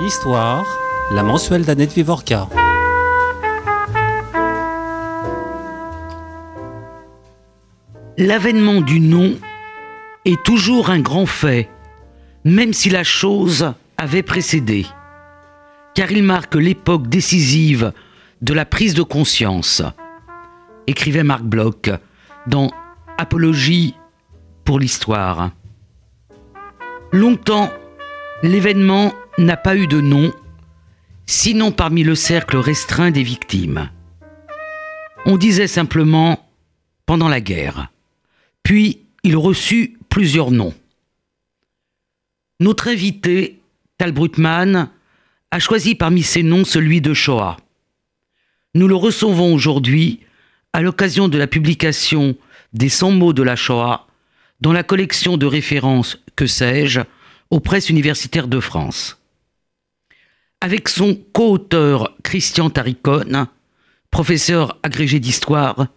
Histoire, la mensuelle d'Annette Vivorca. L'avènement du nom est toujours un grand fait, même si la chose avait précédé, car il marque l'époque décisive de la prise de conscience, écrivait Marc Bloch dans Apologie pour l'histoire. Longtemps, l'événement n'a pas eu de nom, sinon parmi le cercle restreint des victimes. On disait simplement pendant la guerre. Puis il reçut plusieurs noms. Notre invité, Tal Brutmann, a choisi parmi ces noms celui de Shoah. Nous le recevons aujourd'hui à l'occasion de la publication des 100 mots de la Shoah dans la collection de références Que sais-je aux presses universitaires de France. Avec son co-auteur Christian Taricone, professeur agrégé d'histoire,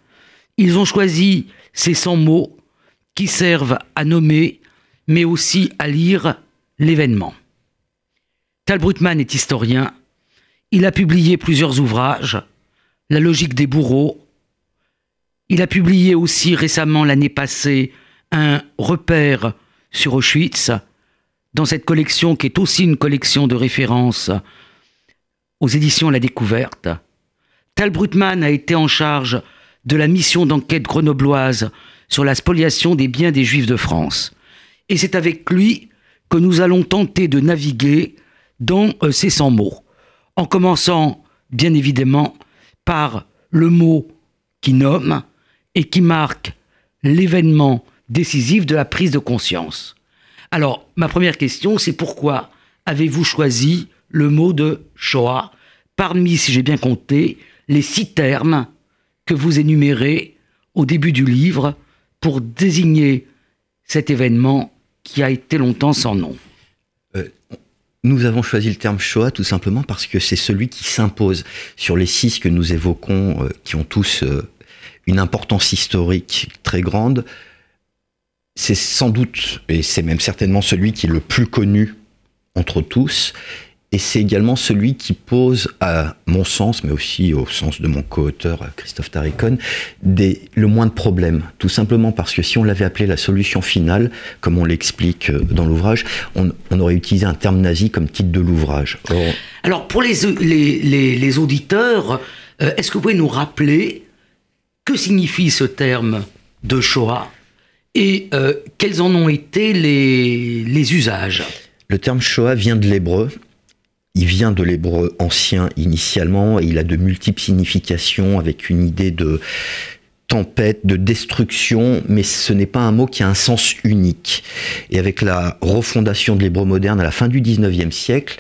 ils ont choisi ces 100 mots qui servent à nommer, mais aussi à lire l'événement. Tal Brutmann est historien. Il a publié plusieurs ouvrages, La logique des bourreaux. Il a publié aussi récemment l'année passée un repère sur Auschwitz, dans cette collection qui est aussi une collection de références aux éditions La Découverte. Tal Brutmann a été en charge de la mission d'enquête grenobloise sur la spoliation des biens des Juifs de France. Et c'est avec lui que nous allons tenter de naviguer dans euh, ces 100 mots, en commençant bien évidemment par le mot qui nomme et qui marque l'événement décisif de la prise de conscience. Alors, ma première question, c'est pourquoi avez-vous choisi le mot de Shoah parmi, si j'ai bien compté, les six termes que vous énumérez au début du livre pour désigner cet événement qui a été longtemps sans nom? Euh, Nous avons choisi le terme Shoah tout simplement parce que c'est celui qui s'impose sur les six que nous évoquons, euh, qui ont tous euh, une importance historique très grande c'est sans doute, et c'est même certainement celui qui est le plus connu entre tous, et c'est également celui qui pose, à mon sens, mais aussi au sens de mon co-auteur Christophe Tarikon, le moins de problèmes. Tout simplement parce que si on l'avait appelé la solution finale, comme on l'explique euh, dans l'ouvrage, on, aurait utilisé un terme nazi comme titre de l'ouvrage. Alors pour les, les, auditeurs, euh, est-ce que vous pouvez nous rappeler que signifie ce terme de Shoah? Et euh, quels en ont été les, usages? Le terme Shoah vient de l'hébreu. Il vient de l'hébreu ancien initialement et il a de multiples significations avec une idée de tempête, de destruction, mais ce n'est pas un mot qui a un sens unique. Et avec la refondation de l'hébreu moderne à la fin du 19e siècle,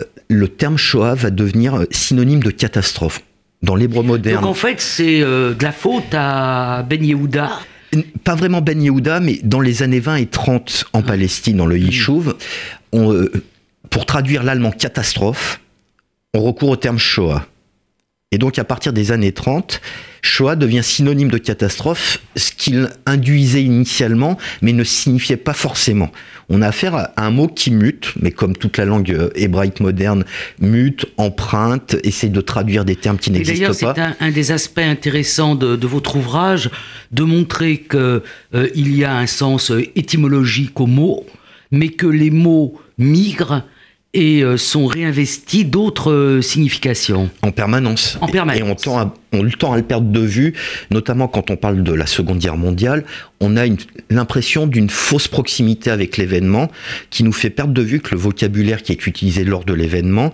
euh, le terme Shoah va devenir euh, synonyme de catastrophe. Dans l'hébreu moderne. Donc en fait, c'est de la faute à Ben Yehuda pas vraiment Ben Yehuda, mais dans les années 20 et 30 en ah. Palestine, dans le Yishuv, euh, pour traduire l'allemand catastrophe, on recourt au terme Shoah. Et donc à partir des années 30, Shoah devient synonyme de catastrophe, ce qu'il induisait initialement, mais ne signifiait pas forcément. On a affaire à un mot qui mute, mais comme toute la langue euh, hébraïque moderne, mute, emprunte, essaie de traduire des termes qui n'existent pas. D'ailleurs, c'est un, des aspects intéressants de, votre ouvrage, de montrer qu'il euh, y a un sens étymologique aux mots, mais que les mots migrent et euh, sont réinvestis d'autres euh, significations. En permanence. En permanence. Et, on, tend à, on tend à le perdre de vue, notamment quand on parle de la Seconde Guerre mondiale. On a l'impression d'une fausse proximité avec l'événement qui nous fait perdre de vue que le vocabulaire qui est utilisé lors de l'événement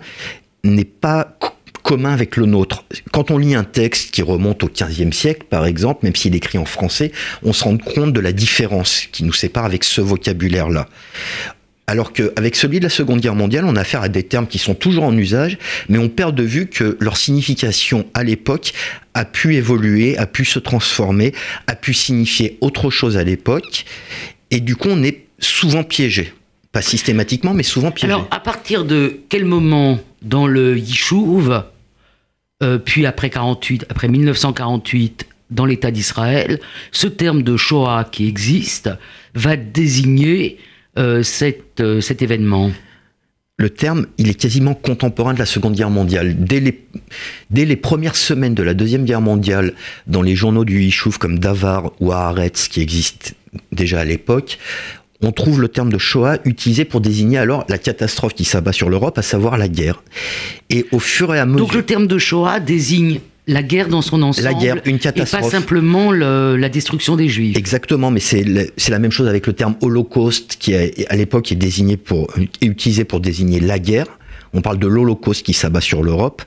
n'est pas commun avec le nôtre. Quand on lit un texte qui remonte au XVe siècle, par exemple, même s'il est écrit en français, on se rend compte de la différence qui nous sépare avec ce vocabulaire-là. Alors qu'avec celui de la Seconde Guerre mondiale, on a affaire à des termes qui sont toujours en usage, mais on perd de vue que leur signification à l'époque a pu évoluer, a pu se transformer, a pu signifier autre chose à l'époque, et du coup on est souvent piégé. Pas systématiquement, mais souvent piégé. Alors, à partir de quel moment dans le Yishuv, euh, puis après 48, après 1948, dans l'État d'Israël, ce terme de Shoah qui existe va désigner euh, euh, cet événement le terme, il est quasiment contemporain de la Seconde Guerre mondiale. Dès les, dès les premières semaines de la Deuxième Guerre mondiale, dans les journaux du Yishuv comme Davar ou Haaretz, qui existent déjà à l'époque, on trouve le terme de Shoah utilisé pour désigner alors la catastrophe qui s'abat sur l'Europe, à savoir la guerre. Et au fur et à mesure... Donc le terme de Shoah désigne la guerre dans son ensemble. La guerre, une catastrophe. Et pas simplement le, la destruction des Juifs. Exactement, mais c'est la même chose avec le terme Holocauste qui à l'époque est désigné pour est utilisé pour désigner la guerre. On parle de l'Holocauste qui s'abat sur l'Europe.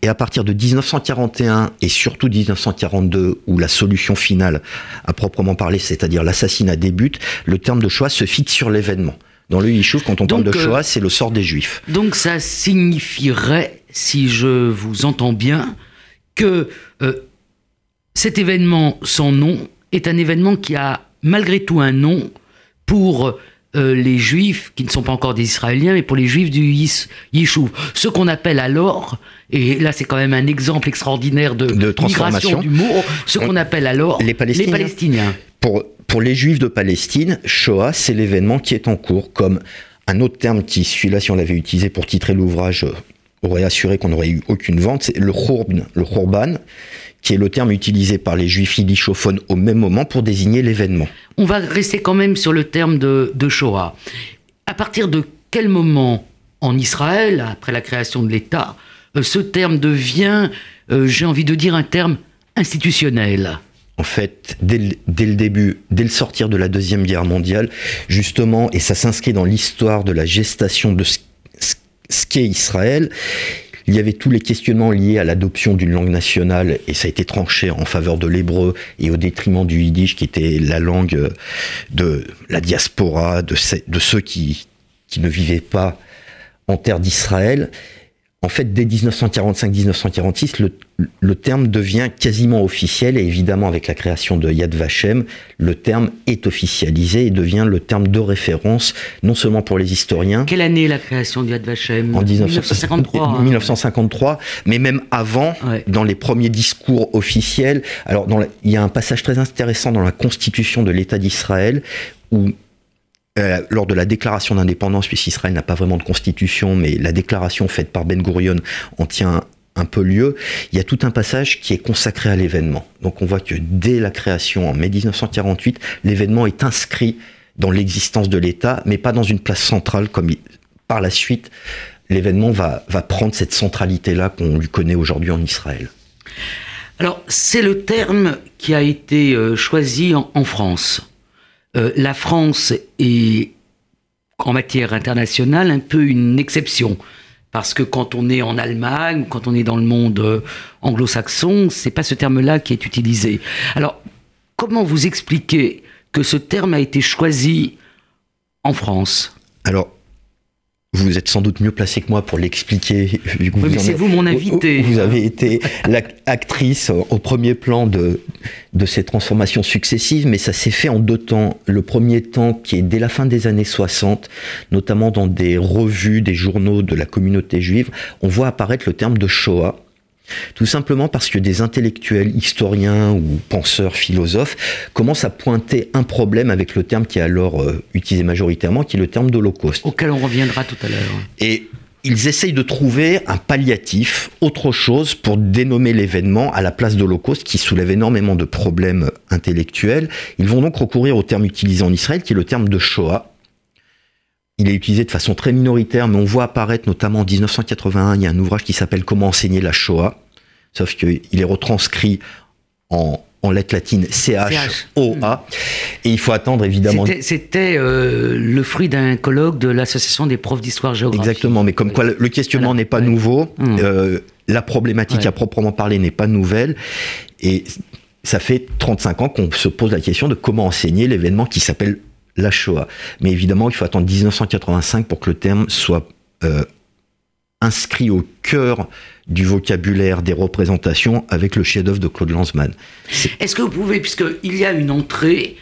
Et à partir de 1941 et surtout 1942, où la solution finale, à proprement parler, c'est-à-dire l'assassinat débute, le terme de Shoah se fixe sur l'événement. Dans le Yishuv, quand on parle de euh, Shoah, c'est le sort des Juifs. Donc ça signifierait, si je vous entends bien, que euh, cet événement sans nom est un événement qui a malgré tout un nom pour euh, les juifs qui ne sont pas encore des Israéliens, mais pour les juifs du Yishuv. Ce qu'on appelle alors, et là c'est quand même un exemple extraordinaire de, de transformation du mot, ce qu'on appelle alors les Palestiniens. Les Palestiniens. Pour, pour les juifs de Palestine, Shoah, c'est l'événement qui est en cours, comme un autre terme qui, celui-là, si on l'avait utilisé pour titrer l'ouvrage, aurait assuré qu'on n'aurait eu aucune vente, c'est le Khurban, le Khurban, qui est le terme utilisé par les juifs yiddishophones au même moment pour désigner l'événement. On va rester quand même sur le terme de, de Shoah. À partir de quel moment en Israël, après la création de l'État, euh, ce terme devient, euh, j'ai envie de dire, un terme institutionnel? En fait, dès le, dès le, début, dès le sortir de la Deuxième Guerre mondiale, justement, et ça s'inscrit dans l'histoire de la gestation de ce ce qu'est Israël. Il y avait tous les questionnements liés à l'adoption d'une langue nationale et ça a été tranché en faveur de l'hébreu et au détriment du yiddish qui était la langue de la diaspora, de, de ceux qui, qui ne vivaient pas en terre d'Israël en fait, dès 1945-1946, le, le, terme devient quasiment officiel et évidemment, avec la création de Yad Vashem, le terme est officialisé et devient le terme de référence, non seulement pour les historiens. Quelle année la création de Yad Vashem? En 1953. 1953, mais même avant, dans les premiers discours officiels. Alors, dans il y a un passage très intéressant dans la constitution de l'État d'Israël où euh, lors de la déclaration d'indépendance, puisqu'Israël n'a pas vraiment de constitution, mais la déclaration faite par Ben Gurion en tient un peu lieu, il y a tout un passage qui est consacré à l'événement. Donc on voit que dès la création en mai 1948, l'événement est inscrit dans l'existence de l'État, mais pas dans une place centrale comme par la suite l'événement va, prendre cette centralité-là qu'on lui connaît aujourd'hui en Israël. Alors c'est le terme qui a été euh, choisi en France. Euh, la France est, en matière internationale, un peu une exception. Parce que quand on est en Allemagne, quand on est dans le monde euh, anglo-saxon, c'est pas ce terme-là qui est utilisé. Alors, comment vous expliquez que ce terme a été choisi en France? Vous êtes sans doute mieux placé que moi pour l'expliquer. oui, mais c'est vous mon invité. Vous avez été l'actrice au premier plan de, de ces transformations successives, mais ça s'est fait en deux temps. Le premier temps qui est dès la fin des années 60, notamment dans des revues, des journaux de la communauté juive, on voit apparaître le terme de Shoah tout simplement parce que des intellectuels, historiens ou penseurs, philosophes commencent à pointer un problème avec le terme qui est alors euh, utilisé majoritairement, qui est le terme d'Holocauste. Auquel on reviendra tout à l'heure. Et ils essayent de trouver un palliatif, autre chose, pour dénommer l'événement à la place d'Holocauste, qui soulève énormément de problèmes intellectuels. Ils vont donc recourir au terme utilisé en Israël, qui est le terme de Shoah. Il est utilisé de façon très minoritaire, mais on voit apparaître notamment en 1981, il y a un ouvrage qui s'appelle Comment enseigner la Shoah sauf qu'il est retranscrit en, en lettres latines C-H-O-A. Et il faut attendre évidemment. C'était euh, le fruit d'un colloque de l'Association des profs d'histoire géographique. Exactement, mais comme quoi le questionnement n'est pas nouveau, mmh. euh, la problématique à proprement parler n'est pas nouvelle. Et ça fait 35 ans qu'on se pose la question de comment enseigner l'événement qui s'appelle la Shoah. Mais évidemment, il faut attendre 1985 pour que le terme soit euh, inscrit au cœur du vocabulaire des représentations avec le chef-d'œuvre de Claude Lanzmann. Est-ce que vous pouvez, puisqu'il y a une entrée,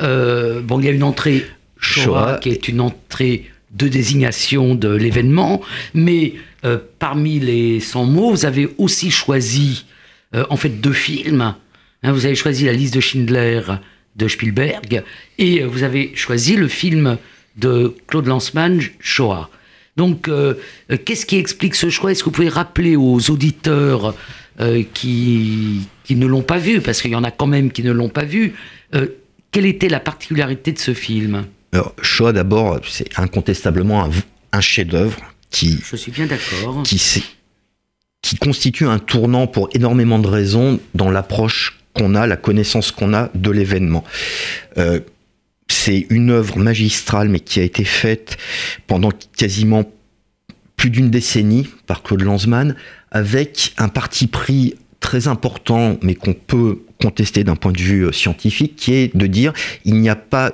euh, bon, il y a une entrée Shoah, qui est une entrée de désignation de l'événement, mais euh, parmi les 100 mots, vous avez aussi choisi euh, en fait deux films. Hein, vous avez choisi la liste de Schindler de Spielberg et vous avez choisi le film de Claude Lanzmann, Shoah. Donc, euh, euh, qu'est-ce qui explique ce choix? Est-ce que vous pouvez rappeler aux auditeurs euh, qui, qui ne l'ont pas vu, parce qu'il y en a quand même qui ne l'ont pas vu, euh, quelle était la particularité de ce film? Alors, Shoah, d'abord, c'est incontestablement un, un chef-d'œuvre qui, Je suis bien d'accord. qui, constitue un tournant pour énormément de raisons dans l'approche qu'on a, la connaissance qu'on a de l'événement. Euh, c'est une œuvre magistrale, mais qui a été faite pendant quasiment plus d'une décennie par Claude Lanzmann, avec un parti pris très important, mais qu'on peut contester d'un point de vue euh, scientifique, qui est de dire il n'y a pas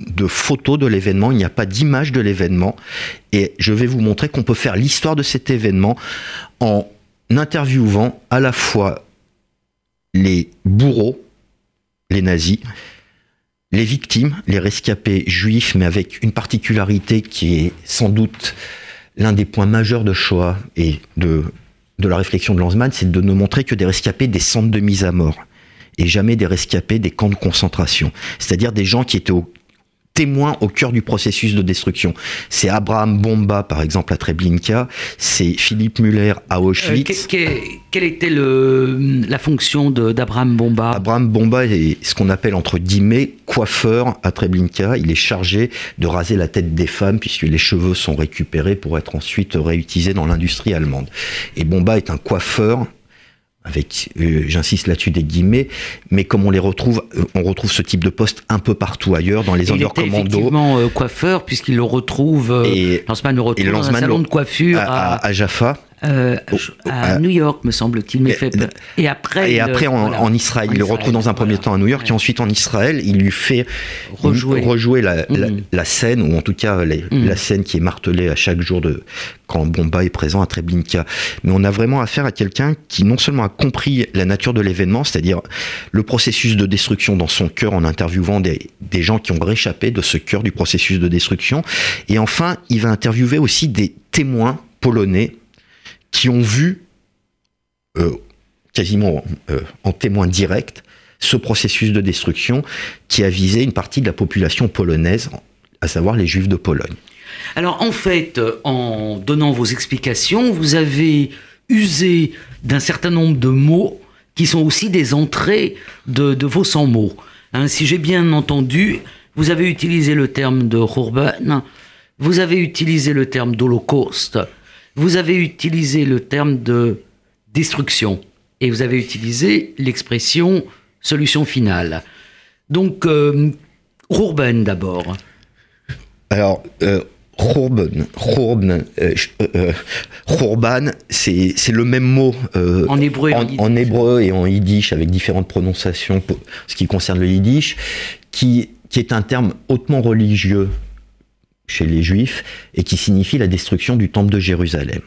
de photo de l'événement, il n'y a pas d'image de l'événement, et je vais vous montrer qu'on peut faire l'histoire de cet événement en interviewant à la fois les bourreaux, les nazis, les victimes, les rescapés juifs, mais avec une particularité qui est sans doute l'un des points majeurs de Shoah et de, la réflexion de Lanzmann, c'est de ne montrer que des rescapés des centres de mise à mort et jamais des rescapés des camps de concentration. C'est-à-dire des gens qui étaient au témoins au cœur du processus de destruction. C'est Abraham Bomba, par exemple, à Treblinka, c'est Philippe Muller à Euh, Auschwitz. que- que- quelle était le, la fonction d'Abraham Bomba? Abraham Bomba est ce qu'on appelle entre guillemets coiffeur à Treblinka. Il est chargé de raser la tête des femmes puisque les cheveux sont récupérés pour être ensuite réutilisés dans l'industrie allemande. Et Bomba est un coiffeur avec, euh, j'insiste là-dessus des guillemets, mais comme on les retrouve, euh, on retrouve ce type de poste un peu partout ailleurs dans les Il était undercommandos. effectivement euh, coiffeur, puisqu'il le retrouve, Et- Lanzmann le et retrouve dans un salon de coiffure à- à Jaffa. Euh, à New York, me semble-t-il. mais fait- Et après, Et après, en, voilà, en Israël, en il le retrouve dans un premier voilà. temps à New York, Ouais. et ensuite en Israël, il lui fait Rejouer. rejouer la, la- la scène, ou en tout cas les- Mhm. la scène qui est martelée à chaque jour de quand Bomba est présent à Treblinka. Mais on a vraiment affaire à quelqu'un qui non seulement a compris la nature de l'événement, c'est-à-dire le processus de destruction dans son cœur en interviewant des, des gens qui ont réchappé de ce cœur du processus de destruction, et enfin, il va interviewer aussi des témoins polonais qui ont vu euh, quasiment euh, en témoin direct ce processus de destruction qui a visé une partie de la population polonaise, à savoir les juifs de Pologne. Alors en fait, en donnant vos explications, vous avez usé d'un certain nombre de mots qui sont aussi des entrées de, vos 100 mots. Hein, si j'ai bien entendu, vous avez utilisé le terme de Urban, vous avez utilisé le terme d'Holocauste, vous avez utilisé le terme de destruction et vous avez utilisé l'expression solution finale. Donc, euh, d'abord. Alors, euh, Khorban, Khorban, euh, euh, euh, c'est c'est le même mot euh, En hébreu et en en, yiddish. en hébreu et en yiddish avec différentes prononciations pour ce qui concerne le yiddish, qui, qui est un terme hautement religieux chez les juifs et qui signifie la destruction du temple de Jérusalem.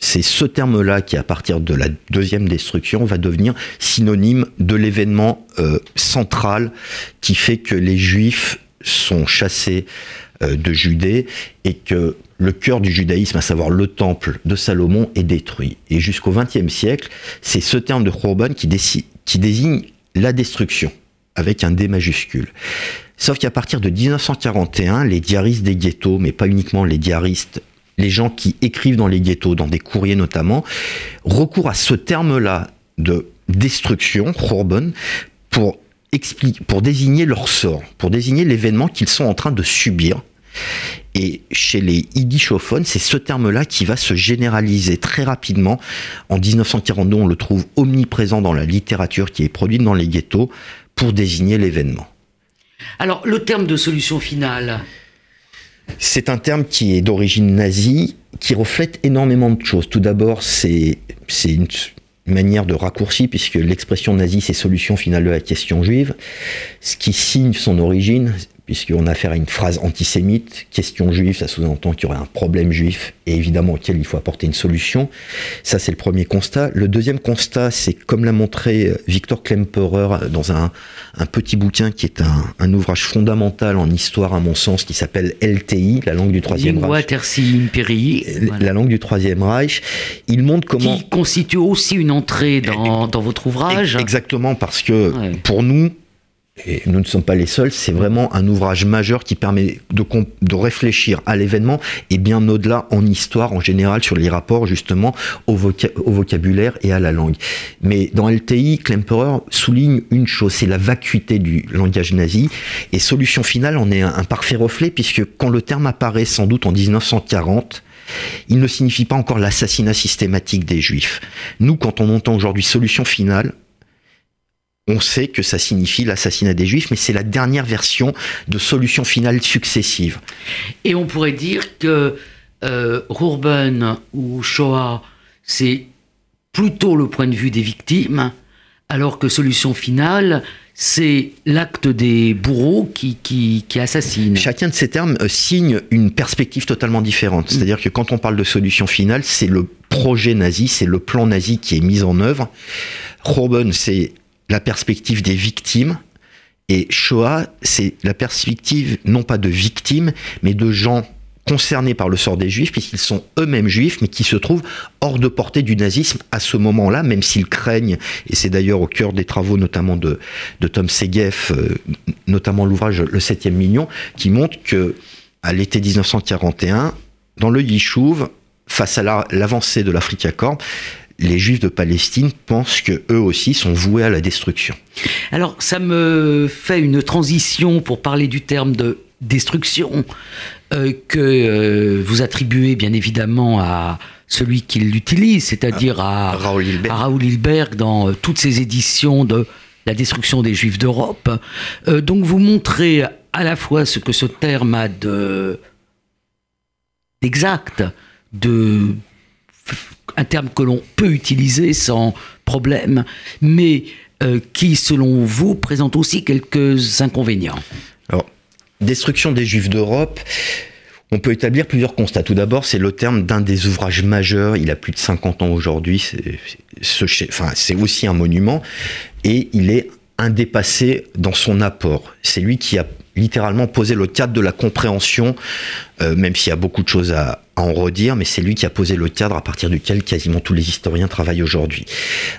C'est ce terme-là qui, à partir de la deuxième destruction, va devenir synonyme de l'événement euh, central qui fait que les juifs sont chassés euh, de Judée et que le cœur du judaïsme, à savoir le temple de Salomon, est détruit. Et jusqu'au XXe siècle, c'est ce terme de Khorban qui, qui désigne la destruction, avec un D majuscule. Sauf qu'à partir de 1941, les diaristes des ghettos, mais pas uniquement les diaristes, les gens qui écrivent dans les ghettos, dans des courriers notamment, recourent à ce terme-là de destruction, expli- pour désigner leur sort, pour désigner l'événement qu'ils sont en train de subir. Et chez les yiddishophones, c'est ce terme-là qui va se généraliser très rapidement. En 1942, on le trouve omniprésent dans la littérature qui est produite dans les ghettos pour désigner l'événement. Alors, le terme de solution finale, C'est un terme qui est d'origine nazie, qui reflète énormément de choses. Tout d'abord, c'est une manière de raccourci, puisque l'expression nazie, c'est solution finale de la question juive, ce qui signe son origine, puisqu'on a affaire à une phrase antisémite, question juive, ça sous-entend qu'il y aurait un problème juif, et évidemment auquel il faut apporter une solution. Ça, c'est le premier constat. Le deuxième constat, c'est comme l'a montré euh, Victor Klemperer dans un, un petit bouquin qui est un, un ouvrage fondamental en histoire, à mon sens, qui s'appelle LTI, la langue du Troisième Lingua Reich. Terci Imperii, voilà, La langue du Troisième Reich. Il montre comment. qui constitue aussi une entrée dans, dans votre ouvrage. Exactement, parce que Ouais. pour nous, et nous ne sommes pas les seuls, c'est vraiment un ouvrage majeur qui permet de, réfléchir à l'événement et bien au-delà en histoire en général sur les rapports justement au, au, vocabulaire et à la langue. Mais dans LTI, Klemperer souligne une chose, c'est la vacuité du langage nazi et Solution Finale en est un, un parfait reflet puisque quand le terme apparaît sans doute en 1940, il ne signifie pas encore l'assassinat systématique des juifs. Nous, quand on entend aujourd'hui solution finale, on sait que ça signifie l'assassinat des juifs, mais c'est la dernière version de solution finale successive. Et on pourrait dire que euh, ou Shoah, c'est plutôt le point de vue des victimes, alors que solution finale, c'est l'acte des bourreaux qui, qui, assassinent. Chacun de ces termes euh, signe une perspective totalement différente. C'est-à-dire que quand on parle de solution finale, c'est le projet nazi, c'est le plan nazi qui est mis en œuvre. Roben, c'est la perspective des victimes. Et Shoah, c'est la perspective non pas de victimes, mais de gens concernés par le sort des juifs, puisqu'ils sont eux-mêmes juifs, mais qui se trouvent hors de portée du nazisme à ce moment-là, même s'ils craignent, et c'est d'ailleurs au cœur des travaux notamment de, Tom Segev, euh, notamment l'ouvrage Le septième million, qui montre que à l'été 1941, dans le Yishuv, face à l'avancée de l'Africa Corps, les Juifs de Palestine pensent que eux aussi sont voués à la destruction. Alors ça me fait une transition pour parler du terme de destruction euh, que euh, vous attribuez bien évidemment à celui qui l'utilise, c'est-à-dire à, Raoul Hilberg dans euh, toutes ses éditions de la destruction des Juifs d'Europe. donc vous montrez à la fois ce que ce terme a de d'exact, de un terme que l'on peut utiliser sans problème, mais qui, selon vous, présente aussi quelques inconvénients. Destruction des Juifs d'Europe. On peut établir plusieurs constats. Tout d'abord, c'est le terme d'un des ouvrages majeurs. Il a plus de 50 ans aujourd'hui. C'est enfin, aussi un monument. Et il est indépassé dans son apport. C'est lui qui a littéralement posé le cadre de la compréhension, euh, même s'il y a beaucoup de choses à, en redire, mais c'est lui qui a posé le cadre à partir duquel quasiment tous les historiens travaillent aujourd'hui.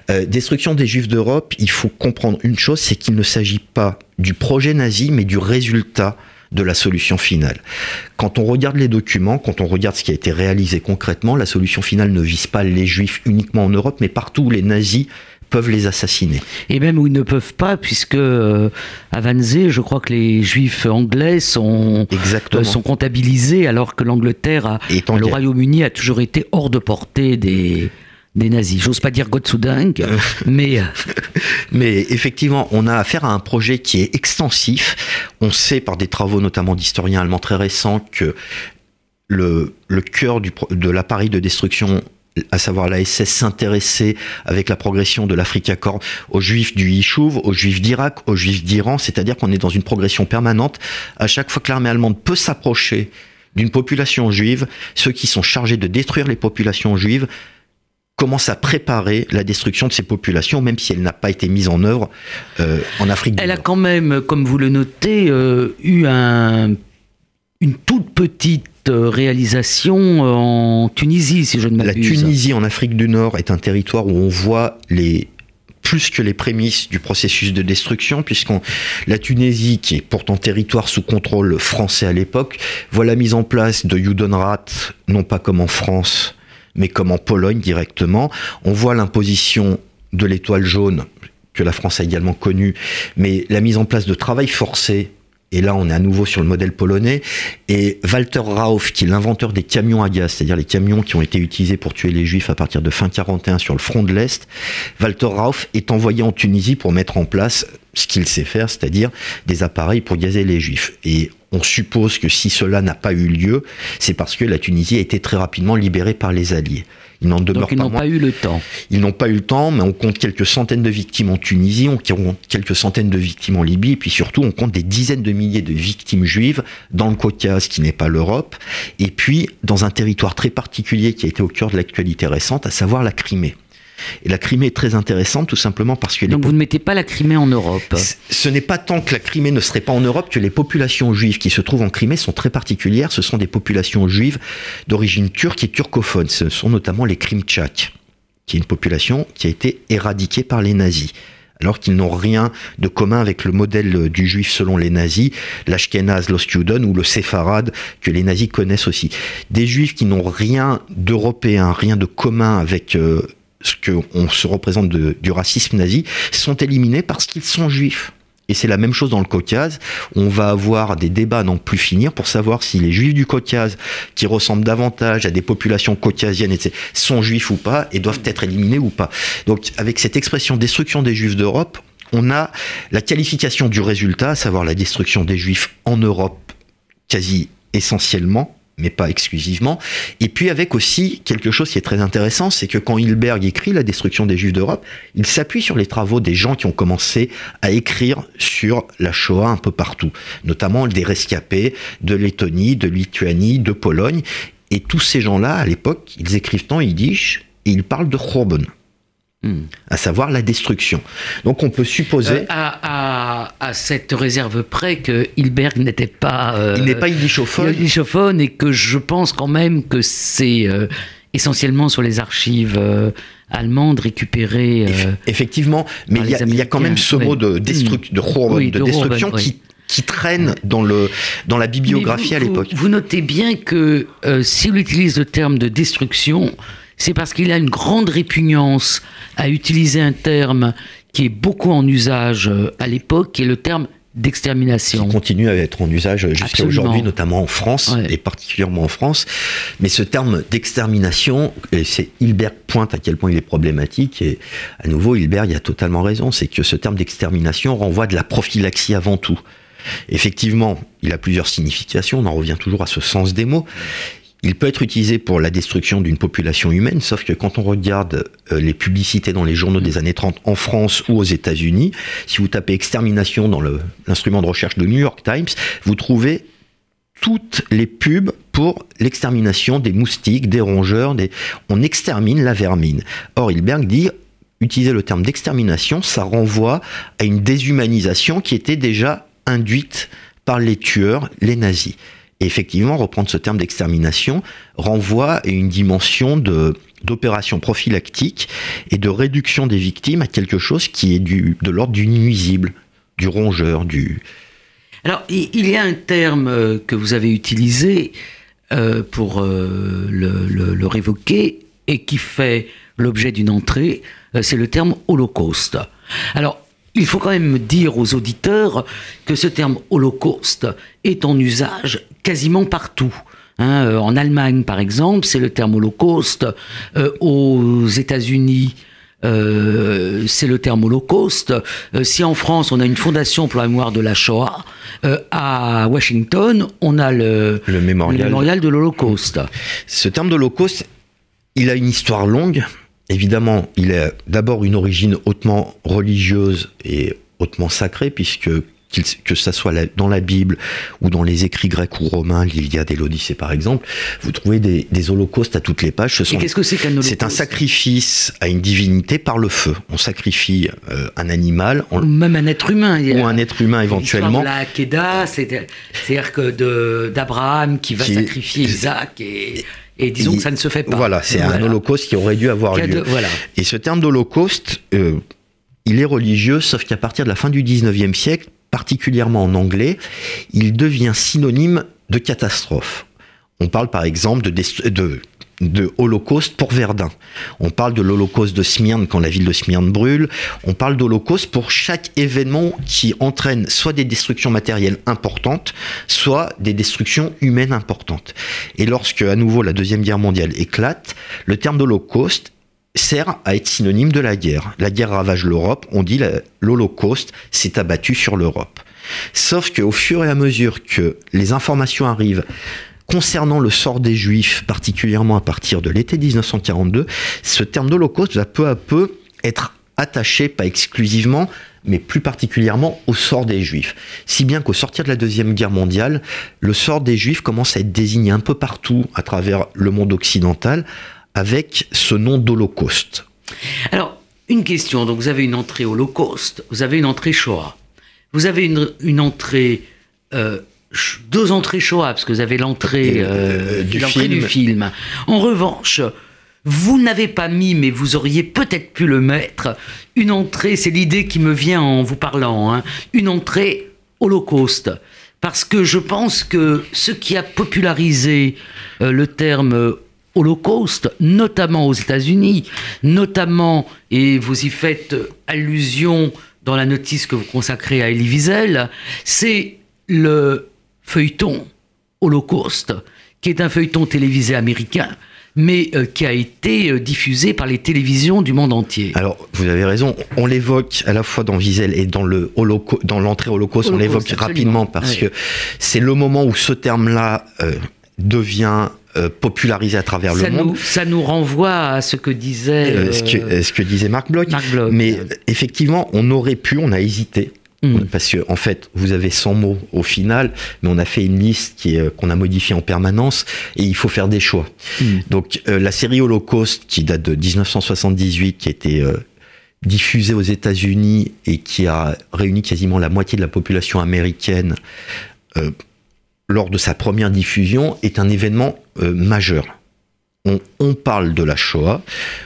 Euh, destruction des Juifs d'Europe, il faut comprendre une chose, c'est qu'il ne s'agit pas du projet nazi, mais du résultat de la solution finale. Quand on regarde les documents, quand on regarde ce qui a été réalisé concrètement, la solution finale ne vise pas les juifs uniquement en Europe, mais partout où les nazis peuvent les assassiner. Et même où ils ne peuvent pas, puisque euh, à Wannsee, je crois que les juifs anglais sont, euh, sont comptabilisés, alors que l'Angleterre, le Royaume-Uni, a toujours été hors de portée des, des nazis. J'ose pas dire Gottsudang, euh. mais... mais effectivement, on a affaire à un projet qui est extensif. On sait par des travaux notamment d'historiens allemands très récents que le, le cœur du, de l'appareil de destruction à savoir la SS s'intéressait avec la progression de l'Afrique Corps aux juifs du Yishuv, aux juifs d'Irak, aux juifs d'Iran, c'est-à-dire qu'on est dans une progression permanente. À chaque fois que l'armée allemande peut s'approcher d'une population juive, ceux qui sont chargés de détruire les populations juives commencent à préparer la destruction de ces populations, même si elle n'a pas été mise en œuvre euh, en Afrique Elle a quand même, comme vous le notez, euh, eu un, une toute petite réalisation en Tunisie, si je ne m'abuse. La Tunisie en Afrique du Nord est un territoire où on voit les plus que les prémices du processus de destruction, puisqu'on la Tunisie, qui est pourtant territoire sous contrôle français à l'époque, voit la mise en place de Judenrat, non pas comme en France, mais comme en Pologne directement. On voit l'imposition de l'étoile jaune, que la France a également connue, mais la mise en place de travail forcé et là, on est à nouveau sur le modèle polonais. Et Walter Rauf, qui est l'inventeur des camions à gaz, c'est-à-dire les camions qui ont été utilisés pour tuer les Juifs à partir de fin 41 sur le front de l'Est, Walter Rauf est envoyé en Tunisie pour mettre en place ce qu'il sait faire, c'est-à-dire des appareils pour gazer les Juifs. On suppose que si cela n'a pas eu lieu, c'est parce que la Tunisie a été très rapidement libérée par les Alliés. Ils n'en demeurent Donc ils n'ont pas eu le temps. Ils n'ont pas eu le temps, mais on compte quelques centaines de victimes en Tunisie, on compte quelques centaines de victimes en Libye, et puis surtout on compte des dizaines de milliers de victimes juives dans le Caucase, qui n'est pas l'Europe, et puis dans un territoire très particulier qui a été au cœur de l'actualité récente, à savoir la Crimée. Et la Crimée est très intéressante tout simplement parce que... Donc vous ne mettez pas la Crimée en Europe Ce n'est pas tant que la Crimée ne serait pas en Europe que les populations juives qui se trouvent en Crimée sont très particulières. Ce sont des populations juives d'origine turque et turcophone. Ce sont notamment les Krimtchaks, qui est une population qui a été éradiquée par les nazis alors qu'ils n'ont rien de commun avec le modèle du juif selon les nazis, l'Ashkenaz, l'Ostjuden ou le séfarade que les nazis connaissent aussi. Des juifs qui n'ont rien d'européen, rien de commun avec euh, ce qu'on se représente du racisme nazi, sont éliminés parce qu'ils sont juifs. Et c'est la même chose dans le Caucase. On va avoir des débats à n'en plus finir pour savoir si les juifs du Caucase, qui ressemblent davantage à des populations caucasiennes, etc., sont juifs ou pas et doivent être éliminés ou pas. Donc, avec cette expression destruction des juifs d'Europe, on a la qualification du résultat, à savoir la destruction des juifs en Europe quasi essentiellement, mais pas exclusivement. Et puis avec aussi quelque chose qui est très intéressant, c'est que quand Hilberg écrit La destruction des Juifs d'Europe, il s'appuie sur les travaux des gens qui ont commencé à écrire sur la Shoah un peu partout, notamment des rescapés de Lettonie, de Lituanie, de Pologne. Et tous ces gens-là, à l'époque, ils écrivent en yiddish et ils parlent de Chorben à savoir la destruction. Donc on peut supposer... Euh, à, cette réserve près que Hilberg n'était pas... Euh, il n'est pas yiddishophone. et que je pense quand même que c'est euh, essentiellement sur les archives allemandes récupérées... Effectivement, mais il y, a quand même ce mot de, de, de, destruction qui qui traîne dans, le, dans la bibliographie à l'époque. Vous, notez bien que s'il utilise le terme de destruction, c'est parce qu'il a une grande répugnance à utiliser un terme qui est beaucoup en usage euh, à l'époque, qui est le terme d'extermination. Qui continue à être en usage jusqu'à aujourd'hui, notamment en France, et particulièrement en France. Mais ce terme d'extermination, c'est Hilberg pointe à quel point il est problématique, et à nouveau, Hilberg a totalement raison, c'est que ce terme d'extermination renvoie de la prophylaxie avant tout. Effectivement, il a plusieurs significations, on en revient toujours à ce sens des mots. Il peut être utilisé pour la destruction d'une population humaine, sauf que quand on regarde euh, les publicités dans les journaux des années 30 en France ou aux États-Unis, si vous tapez extermination dans l'instrument de recherche de New York Times, vous trouvez toutes les pubs pour l'extermination des moustiques, des rongeurs, des... on extermine la vermine. Or, Hilberg dit utiliser le terme d'extermination, ça renvoie à une déshumanisation qui était déjà induite par les tueurs, les nazis. Et effectivement, reprendre ce terme d'extermination renvoie à une dimension d'opération prophylactique et de réduction des victimes à quelque chose qui est de l'ordre du nuisible, du rongeur, du... Alors, il y a un terme euh, que vous avez utilisé euh, pour euh, le, le, révoquer et qui fait l'objet d'une entrée, c'est le terme holocauste. Alors, il faut quand même dire aux auditeurs que ce terme holocauste est en usage quasiment partout. Hein. Euh, en Allemagne, par exemple, c'est le terme holocauste. Euh, aux États-Unis, euh, c'est le terme holocauste. si en France, on a une fondation pour la mémoire de la Shoah, à Washington, on a le, le mémorial. de l'Holocauste. Ce terme d'Holocauste, il a une histoire longue. Évidemment, il a d'abord une origine hautement religieuse et hautement sacrée, puisque que ça soit dans la Bible ou dans les écrits grecs ou romains, l'Iliade et l'Odyssée par exemple, vous trouvez des, holocaustes à toutes les pages. Ce qu'est-ce que c'est qu'un holocauste C'est un sacrifice à une divinité par le feu. On sacrifie euh, un animal. Ou même un être humain. Ou un être humain éventuellement. La c'est-à-dire que d'Abraham qui va sacrifier Isaac et... Et disons que ça ne se fait pas. Voilà, c'est un holocauste qui aurait dû avoir lieu. voilà. Et ce terme d'holocauste, euh, il est religieux, sauf qu'à partir de la fin du 19e siècle, particulièrement en anglais, il devient synonyme de catastrophe. On parle par exemple de, de, de holocauste pour Verdun. On parle de l'holocauste de Smyrne quand la ville de Smyrne brûle. On parle d'holocauste pour chaque événement qui entraîne soit des destructions matérielles importantes, soit des destructions humaines importantes. Et lorsque à nouveau la Deuxième Guerre mondiale éclate, le terme d'holocauste sert à être synonyme de la guerre. La guerre ravage l'Europe, on dit l'Holocauste s'est abattu sur l'Europe. Sauf qu'au fur et à mesure que les informations arrivent concernant le sort des Juifs, particulièrement à partir de l'été 1942, ce terme d'Holocauste va peu à peu être attaché, pas exclusivement, mais plus particulièrement au sort des Juifs. Si bien qu'au sortir de la Deuxième Guerre mondiale, le sort des Juifs commence à être désigné un peu partout à travers le monde occidental, avec ce nom d'Holocauste. Alors, une question. Donc, vous avez une entrée Holocauste, vous avez une entrée Shoah. Vous avez une, entrée. Euh, deux entrées Shoah, parce que vous avez l'entrée euh, euh, du, film. En revanche, vous n'avez pas mis, mais vous auriez peut-être pu le mettre, une entrée, c'est l'idée qui me vient en vous parlant, hein, une entrée holocauste. Parce que je pense que ce qui a popularisé euh, le terme holocauste, notamment aux États-Unis, notamment, et vous y faites allusion dans la notice que vous consacrez à Elie Wiesel, c'est le feuilleton Holocauste, qui est un feuilleton télévisé américain, mais euh, qui a été euh, diffusé par les télévisions du monde entier. Alors, vous avez raison, on l'évoque à la fois dans Wiesel et dans le dans l'entrée Holocauste, on l'évoque rapidement parce que c'est le moment où ce terme-là euh, devient popularisé à travers le monde. ça nous renvoie à ce que disait ce, que, ce, que, disait Marc Bloch. Mais effectivement, on aurait pu, on a hésité Mm. Parce que en fait, vous avez 100 mots au final, mais on a fait une liste qui euh, qu'on a modifiée en permanence et il faut faire des choix. Mm. Donc euh, la série Holocauste qui date de 1978, qui a été euh, diffusée aux États-Unis et qui a réuni quasiment la moitié de la population américaine lors de sa première diffusion, est un événement majeur. On, on, parle de la Shoah,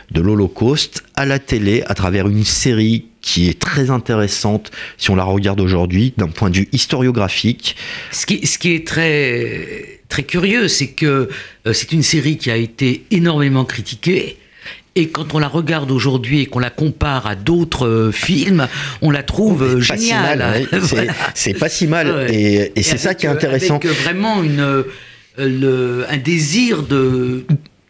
de l'Holocauste à la télé à travers une série qui est très intéressante si on la regarde aujourd'hui d'un point de vue historiographique. Ce qui, ce qui est très, très curieux, c'est que euh, c'est une série qui a été énormément critiquée. Et quand on la regarde aujourd'hui et qu'on la compare à d'autres euh, films, on la trouve géniale. C'est pas si mal. Et, et c'est ça qui est intéressant. Avec vraiment une, le, un désir de,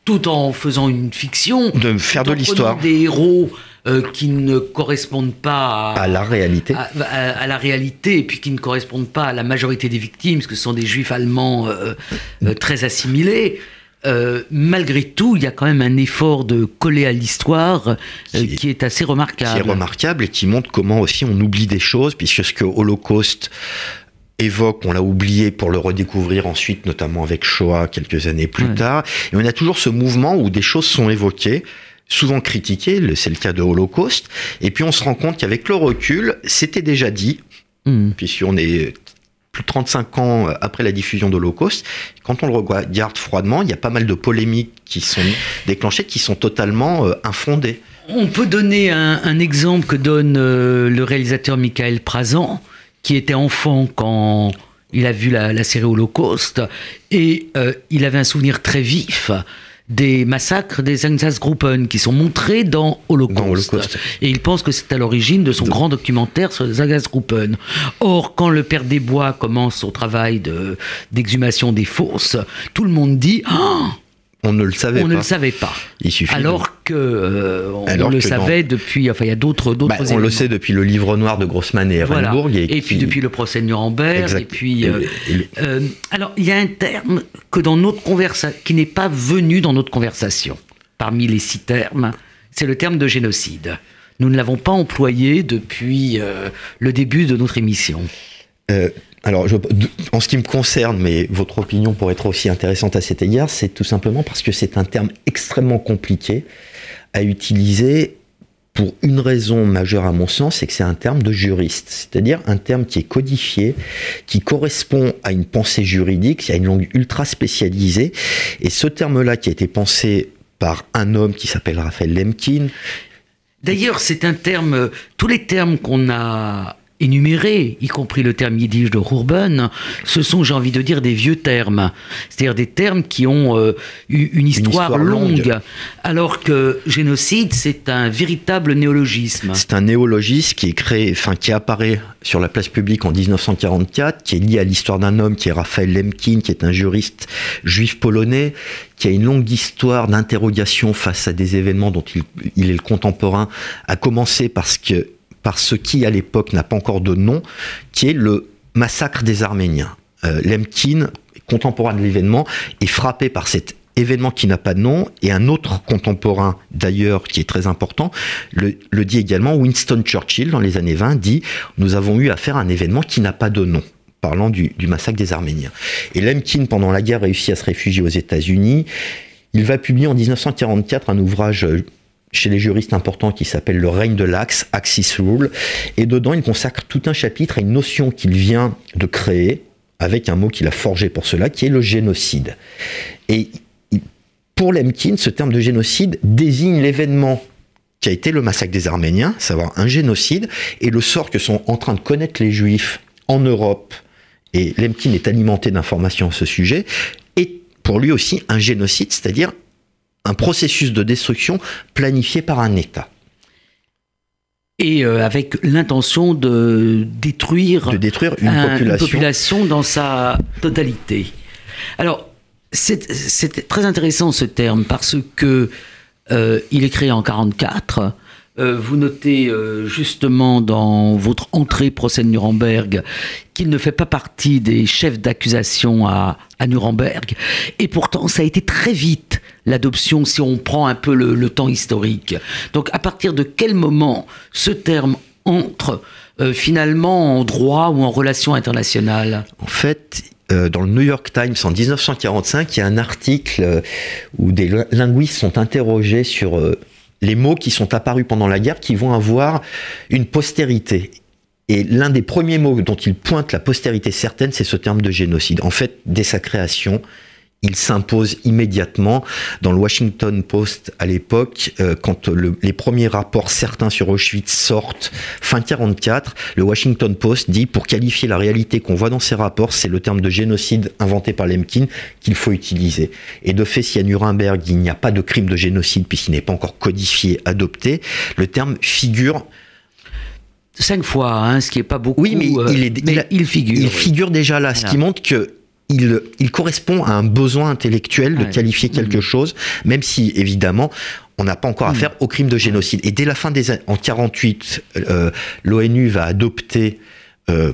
tout en faisant une fiction, de faire de l'histoire, des héros euh, qui ne correspondent pas à, la réalité. À, la réalité, et puis qui ne correspondent pas à la majorité des victimes, parce que ce sont des juifs allemands euh, euh, très assimilés. malgré tout, il y a quand même un effort de coller à l'histoire qui, est assez remarquable. Qui est remarquable et qui montre comment aussi on oublie des choses, puisque ce que Holocauste évoque, on l'a oublié pour le redécouvrir ensuite, notamment avec Shoah quelques années plus tard. Et on a toujours ce mouvement où des choses sont évoquées souvent critiqué, c'est le cas de Holocauste, et puis on se rend compte qu'avec le recul, c'était déjà dit, mmh. puisqu'on est plus de 35 ans après la diffusion d'Holocauste, quand on le regarde froidement, il y a pas mal de polémiques qui sont déclenchées, qui sont totalement euh, infondées. On peut donner un, exemple que donne euh, le réalisateur Michael Prazan, qui était enfant quand il a vu la, série Holocauste, et euh, il avait un souvenir très vif des massacres des Einsatzgruppen qui sont montrés dans Holocaust. Et il pense que c'est à l'origine de son grand documentaire sur les Einsatzgruppen. Or, quand le père des bois commence son travail d'exhumation des fosses, tout le monde dit ah, on ne le savait on pas. ne le savait pas. Il suffit Alors que euh, on le savait depuis. Enfin, il y a d'autres d'autres. Bah, on le sait depuis le livre noir de Grossman et voilà. Et, puis depuis le procès de Nuremberg. Et puis. Euh, euh, alors, il y a un terme que dans notre conversation, qui n'est pas venu dans notre conversation, parmi les six termes, c'est le terme de génocide. Nous ne l'avons pas employé depuis le début de notre émission. Alors, en ce qui me concerne, mais votre opinion pourrait être aussi intéressante à cet égard, c'est tout simplement parce que c'est un terme extrêmement compliqué à utiliser pour une raison majeure à mon sens, c'est que c'est un terme de juriste, c'est-à-dire un terme qui est codifié, qui correspond à une pensée juridique, à une langue ultra spécialisée, et ce terme-là qui a été pensé par un homme qui s'appelle Raphaël Lemkin. D'ailleurs, c'est un terme, tous les termes qu'on a énumérés, y compris le terme yiddish de Urban, ce sont, j'ai envie de dire, des vieux termes. C'est-à-dire des termes qui ont euh, eu une histoire, longue, Alors que génocide, c'est un véritable néologisme. C'est un néologisme qui est créé, enfin, qui apparaît sur la place publique en 1944, qui est lié à l'histoire d'un homme qui est Raphaël Lemkin, qui est un juriste juif polonais, qui a une longue histoire d'interrogation face à des événements dont il, il est le contemporain, à commencer parce que par ce qui, à l'époque, n'a pas encore de nom, qui est le massacre des Arméniens. Euh, Lemkin, contemporain de l'événement, est frappé par cet événement qui n'a pas de nom, et un autre contemporain d'ailleurs qui est très important, le, dit également, Winston Churchill, dans les années 20, dit « Nous avons eu affaire à un événement qui n'a pas de nom » parlant du, du massacre des Arméniens. Et Lemkin, pendant la guerre, réussit à se réfugier aux États-Unis. Il va publier en 1944 un ouvrage euh, chez les juristes importants qui s'appelle Le règne de l'axe, Axis Rule. Et dedans, il consacre tout un chapitre à une notion qu'il vient de créer, avec un mot qu'il a forgé pour cela, qui est le génocide. Et pour Lemkin, ce terme de génocide désigne l'événement qui a été le massacre des Arméniens, savoir un génocide, et le sort que sont en train de connaître les Juifs en Europe, et Lemkin est alimenté d'informations à ce sujet, est pour lui aussi un génocide, c'est-à-dire un processus de destruction planifié par un État et euh, avec l'intention de détruire, de détruire une, population. population. dans sa totalité. Alors, c'est très intéressant ce terme parce que euh, il est créé en 44 euh, vous notez euh, justement dans votre entrée procès de Nuremberg qu'il ne fait pas partie des chefs d'accusation à, Nuremberg. Et pourtant, ça a été très vite l'adoption si on prend un peu le, temps historique. Donc à partir de quel moment ce terme entre euh, finalement en droit ou en relation internationale En fait, dans le New York Times en 1945, il y a un article où des linguistes sont interrogés sur les mots qui sont apparus pendant la guerre qui vont avoir une postérité. Et l'un des premiers mots dont il pointe la postérité certaine, c'est ce terme de génocide. En fait, dès sa création, il s'impose immédiatement. Dans le Washington Post à l'époque, euh, quand les premiers rapports certains sur Auschwitz sortent fin 44, le Washington Post dit pour qualifier la réalité qu'on voit dans ces rapports, c'est le terme de génocide inventé par Lemkin qu'il faut utiliser. Et de fait, si à Nuremberg il n'y a pas de crime de génocide puisqu'il n'est pas encore codifié, adopté, le terme figure cinq fois, hein, ce qui est pas beaucoup. Oui, mais, il, est, il, figure. Il figure déjà là, ce qui montre que il, correspond à un besoin intellectuel de qualifier quelque mmh. chose, même si évidemment on n'a pas encore mmh. affaire au crime de génocide. Et dès la fin des années, en 48, euh, l'ONU va adopter euh,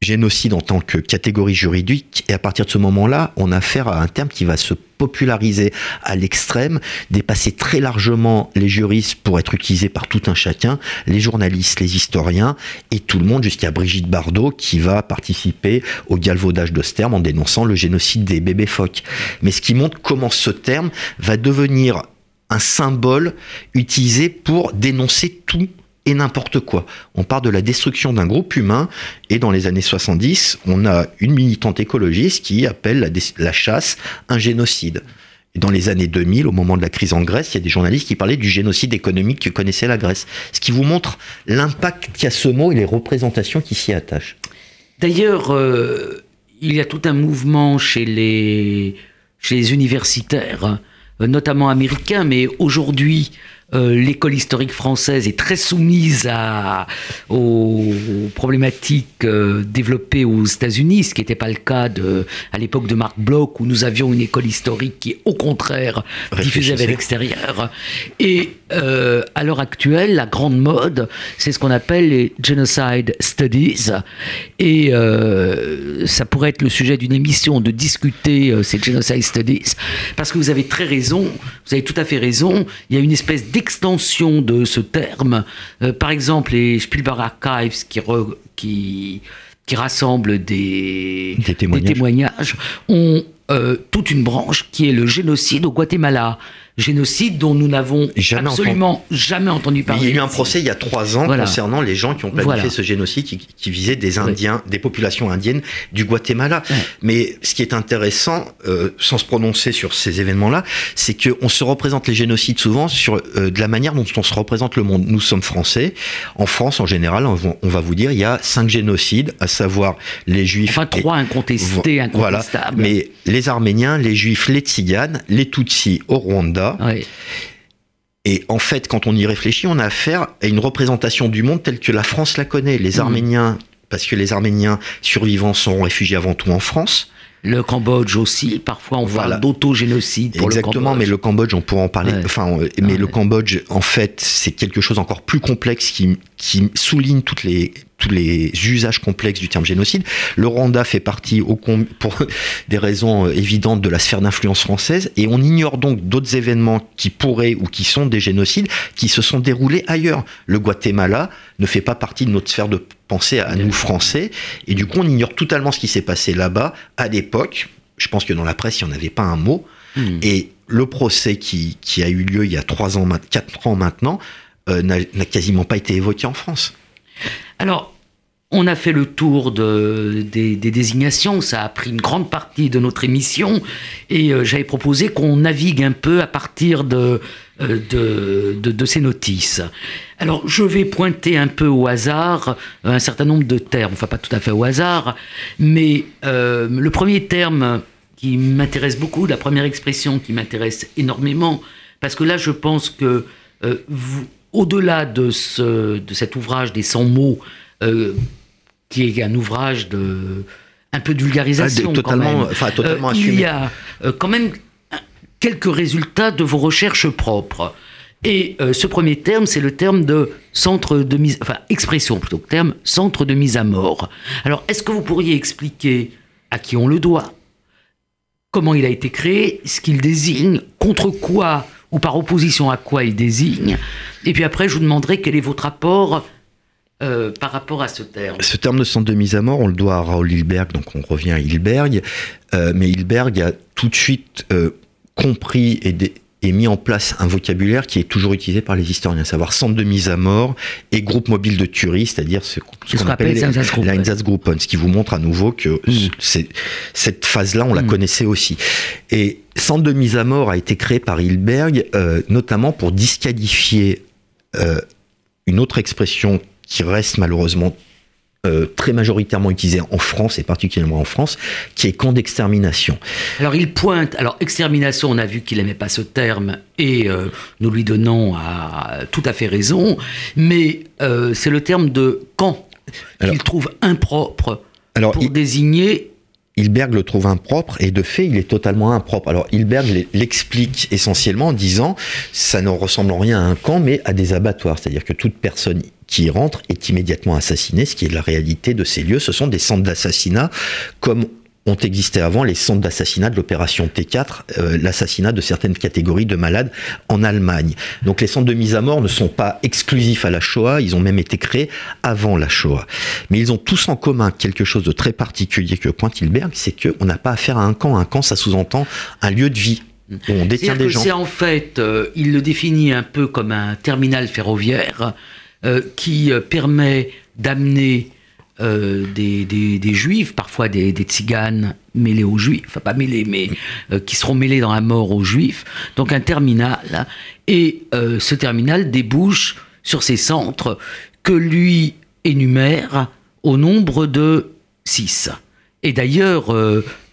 génocide en tant que catégorie juridique, et à partir de ce moment-là, on a affaire à un terme qui va se populariser à l'extrême, dépasser très largement les juristes pour être utilisé par tout un chacun, les journalistes, les historiens, et tout le monde, jusqu'à Brigitte Bardot, qui va participer au galvaudage de ce terme en dénonçant le génocide des bébés phoques. Mais ce qui montre comment ce terme va devenir un symbole utilisé pour dénoncer tout et n'importe quoi. On part de la destruction d'un groupe humain et dans les années 70, on a une militante écologiste qui appelle la, chasse un génocide. Et dans les années 2000, au moment de la crise en Grèce, il y a des journalistes qui parlaient du génocide économique que connaissait la Grèce. Ce qui vous montre l'impact qu'a ce mot et les représentations qui s'y attachent. D'ailleurs, euh, il y a tout un mouvement chez les, universitaires, euh, notamment américains, mais aujourd'hui euh, l'école historique française est très soumise à, aux, problématiques euh, développées aux États-Unis, ce qui n'était pas le cas de, à l'époque de Marc Bloch, où nous avions une école historique qui, au contraire, diffusait vers l'extérieur. Et euh, à l'heure actuelle, la grande mode, c'est ce qu'on appelle les Genocide Studies. Et ça pourrait être le sujet d'une émission de discuter ces Genocide Studies, parce que vous avez très raison, vous avez tout à fait raison, il y a une espèce extension de ce terme. Euh, par exemple, les Spielberg Archives qui, qui, qui rassemblent des, témoignages. ont euh, toute une branche qui est le génocide au Guatemala génocide dont nous n'avons absolument jamais entendu parler. il y a eu un procès il y a trois ans concernant les gens qui ont planifié ce génocide qui, visait des Indiens, des populations indiennes du Guatemala. Mais ce qui est intéressant, euh, sans se prononcer sur ces événements-là, c'est qu'on se représente les génocides souvent sur euh, de la manière dont on se représente le monde. Nous sommes français. En France, en général, on, va vous dire, il y a cinq génocides, à savoir les Juifs. Enfin, trois incontestés, incontestables. Voilà. Mais les Arméniens, les Juifs, les Tziganes, les Tutsis au Rwanda, et en fait, quand on y réfléchit, on a affaire à une représentation du monde telle que la France la connaît. Les mmh. Arméniens, parce que les Arméniens survivants sont réfugiés avant tout en France. Le Cambodge aussi, parfois on voilà. parle d'autogénocide pour Exactement, mais le Cambodge, on pourra en parler. Enfin, mais le Cambodge, en fait, c'est quelque chose encore plus complexe qui, qui souligne toutes les tous les usages complexes du terme génocide. Le Rwanda fait partie, au, pour des raisons euh, évidentes, de la sphère d'influence française, et on ignore donc d'autres événements qui pourraient ou qui sont des génocides qui se sont déroulés ailleurs. Le Guatemala ne fait pas partie de notre sphère de pensée à nous Français, et du coup on ignore totalement ce qui s'est passé là-bas à l'époque. Je pense que dans la presse, il n'y en avait pas un mot. Hmm. Et le procès qui, qui, a eu lieu il y a trois ans, quatre ans maintenant, euh, n'a quasiment pas été évoqué en France. Alors, on a fait le tour de, des, désignations, ça a pris une grande partie de notre émission, et euh, j'avais proposé qu'on navigue un peu à partir de, euh, de, ces notices. Alors, je vais pointer un peu au hasard un certain nombre de termes, enfin pas tout à fait au hasard, mais euh, le premier terme qui m'intéresse beaucoup, la première expression qui m'intéresse énormément, parce que là, je pense que au-delà de cet ouvrage des 100 mots, qui est un ouvrage de un peu de vulgarisation. Ah, totalement, Enfin, totalement euh, Il y a euh, quand même quelques résultats de vos recherches propres. Et euh, ce premier terme, c'est le terme de centre de mise, enfin expression plutôt que terme, centre de mise à mort. Alors, est-ce que vous pourriez expliquer à qui on le doit, comment il a été créé, ce qu'il désigne, contre quoi ou par opposition à quoi il désigne, et puis après, je vous demanderai quel est votre rapport euh, par rapport à ce terme Ce terme de centre de mise à mort, on le doit à Raoul Hilberg, donc on revient à Hilberg, euh, mais Hilberg a tout de suite euh, compris et, mis en place un vocabulaire qui est toujours utilisé par les historiens, à savoir centre de mise à mort et groupe mobile de tuerie, c'est-à-dire ce, qu'on appelle l'Einsatzgruppen, ce qui vous montre à nouveau que mmh. cette phase-là, on la mmh. connaissait aussi. Et centre de mise à mort a été créé par Hilberg, notamment pour disqualifier une autre expression qui reste malheureusement euh, très majoritairement utilisé en France et particulièrement en France, qui est camp d'extermination. Alors il pointe, alors extermination, on a vu qu'il n'aimait pas ce terme et euh, nous lui donnons à, tout à fait raison, mais euh, c'est le terme de camp qu'il trouve impropre alors, pour désigner Hilberg le trouve impropre et de fait il est totalement impropre. Alors Hilberg l'explique essentiellement en disant ça ne ressemble en rien à un camp mais à des abattoirs, c'est-à-dire que toute personne qui y rentre est immédiatement assassinée, ce qui est la réalité de ces lieux. Ce sont des centres d'assassinat comme ont existé avant les centres d'assassinat de l'opération T4, euh, l'assassinat de certaines catégories de malades en Allemagne. Donc les centres de mise à mort ne sont pas exclusifs à la Shoah, ils ont même été créés avant la Shoah. Mais ils ont tous en commun quelque chose de très particulier que pointe Hilberg, c'est qu'on n'a pas affaire à un camp. Un camp, ça sous-entend un lieu de vie où on détient des gens. C'est en fait, euh, il le définit un peu comme un terminal ferroviaire euh, qui permet d'amener euh, des, juifs, parfois des, des, tziganes mêlés aux juifs, enfin pas mêlés, mais euh, qui seront mêlés dans la mort aux juifs. Donc un terminal. Et euh, ce terminal débouche sur ces centres que lui énumère au nombre de six. Et d'ailleurs,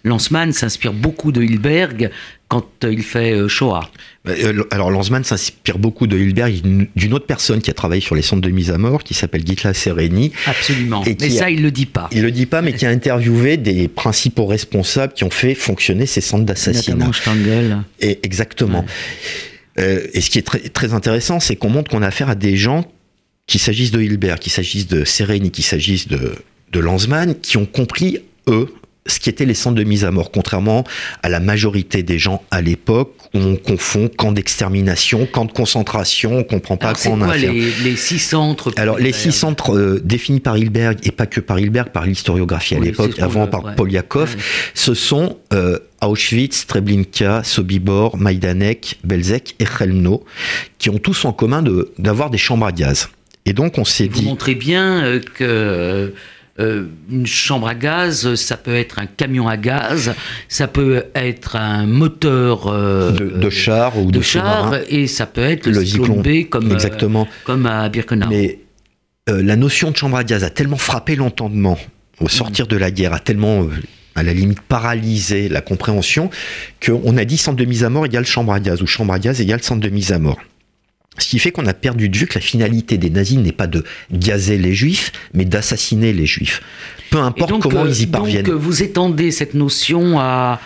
Lanzmann s'inspire beaucoup de Hilberg quand il fait Shoah. Euh, alors Lanzmann s'inspire beaucoup de Hilberg, d'une autre personne qui a travaillé sur les centres de mise à mort, qui s'appelle Gitla Sereni. Absolument. Et mais ça, il le dit pas. Il le dit pas, mais qui a interviewé des principaux responsables qui ont fait fonctionner ces centres d'assassinat. Et exactement. Euh, et ce qui est très, très intéressant, c'est qu'on montre qu'on a affaire à des gens, qu'il s'agisse de Hilberg, qu'il s'agisse de Sereni, qu'il s'agisse de, de Lanzmann, qui ont compris, eux, ce qui était les centres de mise à mort, contrairement à la majorité des gens à l'époque où on confond camp d'extermination, camp de concentration, on comprend pas quoi on a les, les, six centres Alors les six centres euh, définis par Hilberg et pas que par Hilberg, par l'historiographie à l'époque, avant par Poliakov, ce sont euh, Auschwitz, Treblinka, Sobibor, Majdanek, Belzec et Chelmno, qui ont tous en commun d'avoir des chambres à gaz. Et donc on s'est dit. Vous montrez bien euh, que euh, une chambre à gaz, ça peut être un camion à gaz, ça peut être un moteur euh, de, char ou de, char, et ça peut être le, cyclone B comme, euh, Exactement. comme à Birkenau. Mais la notion de chambre à gaz a tellement frappé l'entendement au sortir de la guerre, a tellement à la limite paralysé la compréhension qu'on a dit centre de mise à mort égale chambre à gaz ou chambre à gaz égale centre de mise à mort. Ce qui fait qu'on a perdu de vue que la finalité des nazis n'est pas de gazer les juifs, mais d'assassiner les juifs. Peu importe comment ils y parviennent. Donc vous étendez cette notion à,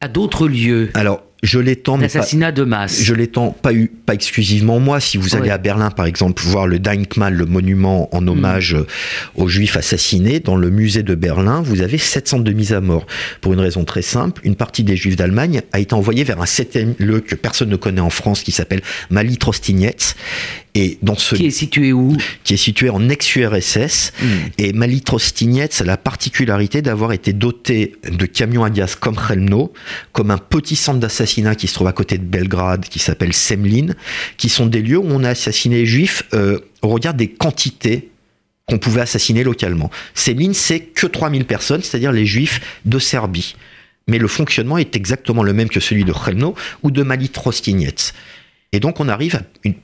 à d'autres lieux. Alors, je l'étends. L'assassinat de masse. Je l'étends pas, pas exclusivement moi. Si vous allez à Berlin, par exemple, voir le Denkmal, le monument en hommage mm. aux Juifs assassinés, dans le musée de Berlin, vous avez 700 de mise à mort. Pour une raison très simple, une partie des Juifs d'Allemagne a été envoyée vers un septième lieu que personne ne connaît en France, qui s'appelle Mali Trostignetz. Et dans ce, qui est situé où Qui est situé en ex-URSS. Mm. Et Mali Trostignetz a la particularité d'avoir été doté de camions à gaz comme Chelmno, comme un petit centre d'assassinat qui se trouve à côté de Belgrade, qui s'appelle Semlin, qui sont des lieux où on a assassiné les juifs euh, au regard des quantités qu'on pouvait assassiner localement. Semlin, c'est que 3000 personnes, c'est-à-dire les juifs de Serbie. Mais le fonctionnement est exactement le même que celui de Chelmno ou de Mali Trostinets. Et donc on arrive à une-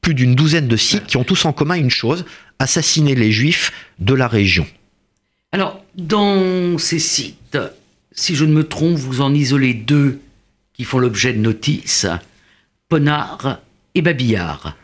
plus d'une douzaine de sites qui ont tous en commun une chose, assassiner les juifs de la région. Alors, dans ces sites, si je ne me trompe, vous en isolez deux qui font l'objet de notices, Ponard et Babillard.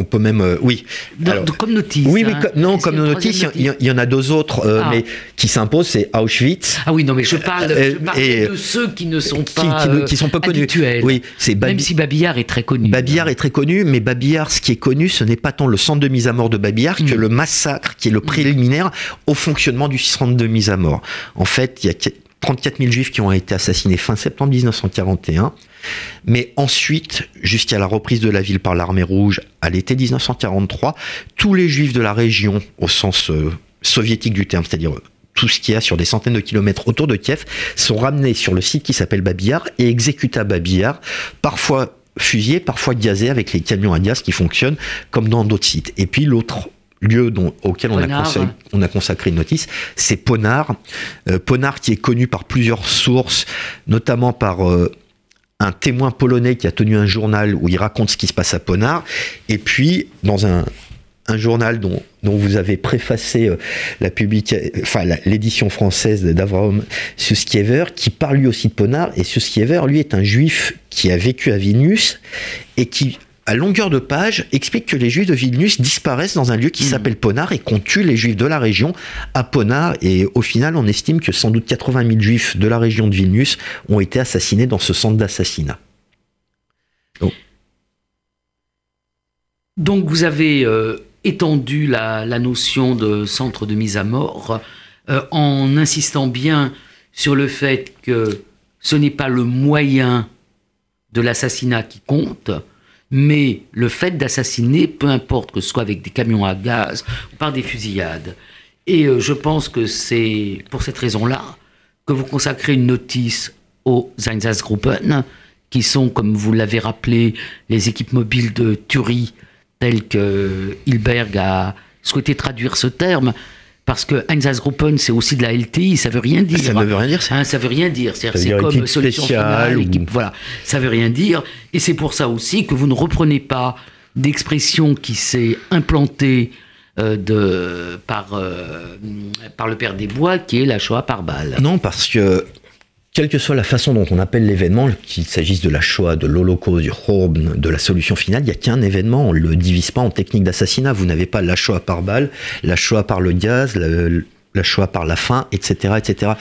On peut même... euh, oui. Alors, comme notice. oui, oui, hein. co- non, comme notices, il y, en a deux autres, euh, Ah. mais qui s'imposent, c'est Auschwitz, Ah oui, non, mais je parle, Euh, je parle et- de ceux qui ne sont pas qui, qui sont peu connus. habituels. Oui, c'est Même si Babillard est très connu. Babillard est très connu, mais Babillard, ce qui est connu, ce n'est pas tant le centre de mise à mort de Babillard que Mm. le massacre qui est le préliminaire au fonctionnement du centre de mise à mort. En fait, il y a 34 000 juifs qui ont été assassinés fin septembre 1941. Mais ensuite, jusqu'à la reprise de la ville par l'armée rouge à l'été 1943, tous les juifs de la région, au sens euh, soviétique du terme, c'est-à-dire euh, tout ce qu'il y a sur des centaines de kilomètres autour de Kiev, sont ramenés sur le site qui s'appelle Babillard et exécutés à Babillard, parfois fusillés, parfois gazés avec les camions à gaz qui fonctionnent comme dans d'autres sites. Et puis l'autre lieu dont- auquel on a, consacré, on a consacré une notice, c'est Ponard. Euh, Ponard qui est connu par plusieurs sources, notamment par euh, un témoin polonais qui a tenu un journal où il raconte ce qui se passe à Ponard, et puis dans un, un journal dont, dont vous avez préfacé euh, la publica- enfin l'édition française d'Avraham Suskiever, qui parle lui aussi de Ponard, et Suskiever, lui, est un juif qui a vécu à Vilnius, et qui, à longueur de page, explique que les juifs de Vilnius disparaissent dans un lieu qui Mhm. s'appelle Ponard, et qu'on tue les juifs de la région à Ponard, et au final, on estime que sans doute 80 000 juifs de la région de Vilnius ont été assassinés dans ce centre d'assassinat. Donc vous avez euh, étendu la, la notion de centre de mise à mort euh, en insistant bien sur le fait que ce n'est pas le moyen de l'assassinat qui compte, mais le fait d'assassiner, peu importe que ce soit avec des camions à gaz ou par des fusillades. Et euh, je pense que c'est pour cette raison-là que vous consacrez une notice aux Einsatzgruppen, qui sont, comme vous l'avez rappelé, les équipes mobiles de Thury, telles que Hilberg a souhaité traduire ce terme, parce que Einsatzgruppen, c'est aussi de la LTI, ça veut rien dire. Ça ne veut rien dire, ça. Hein, ça veut rien dire. C'est comme solution finale, ou- équipe- voilà, ça veut rien dire. Et c'est pour ça aussi que vous ne reprenez pas d'expression qui s'est implantée euh, de, par, euh, par le père des bois, qui est la Shoah par balle. Non, parce que quelle que soit la façon dont on appelle l'événement, qu'il s'agisse de la Shoah, de l'Holocauste, du Horn, de la solution finale, il n'y a qu'un événement. On ne le divise pas en technique d'assassinat. Vous n'avez pas la Shoah par balle, la Shoah par le gaz, la, la Shoah par la faim, etc. etc.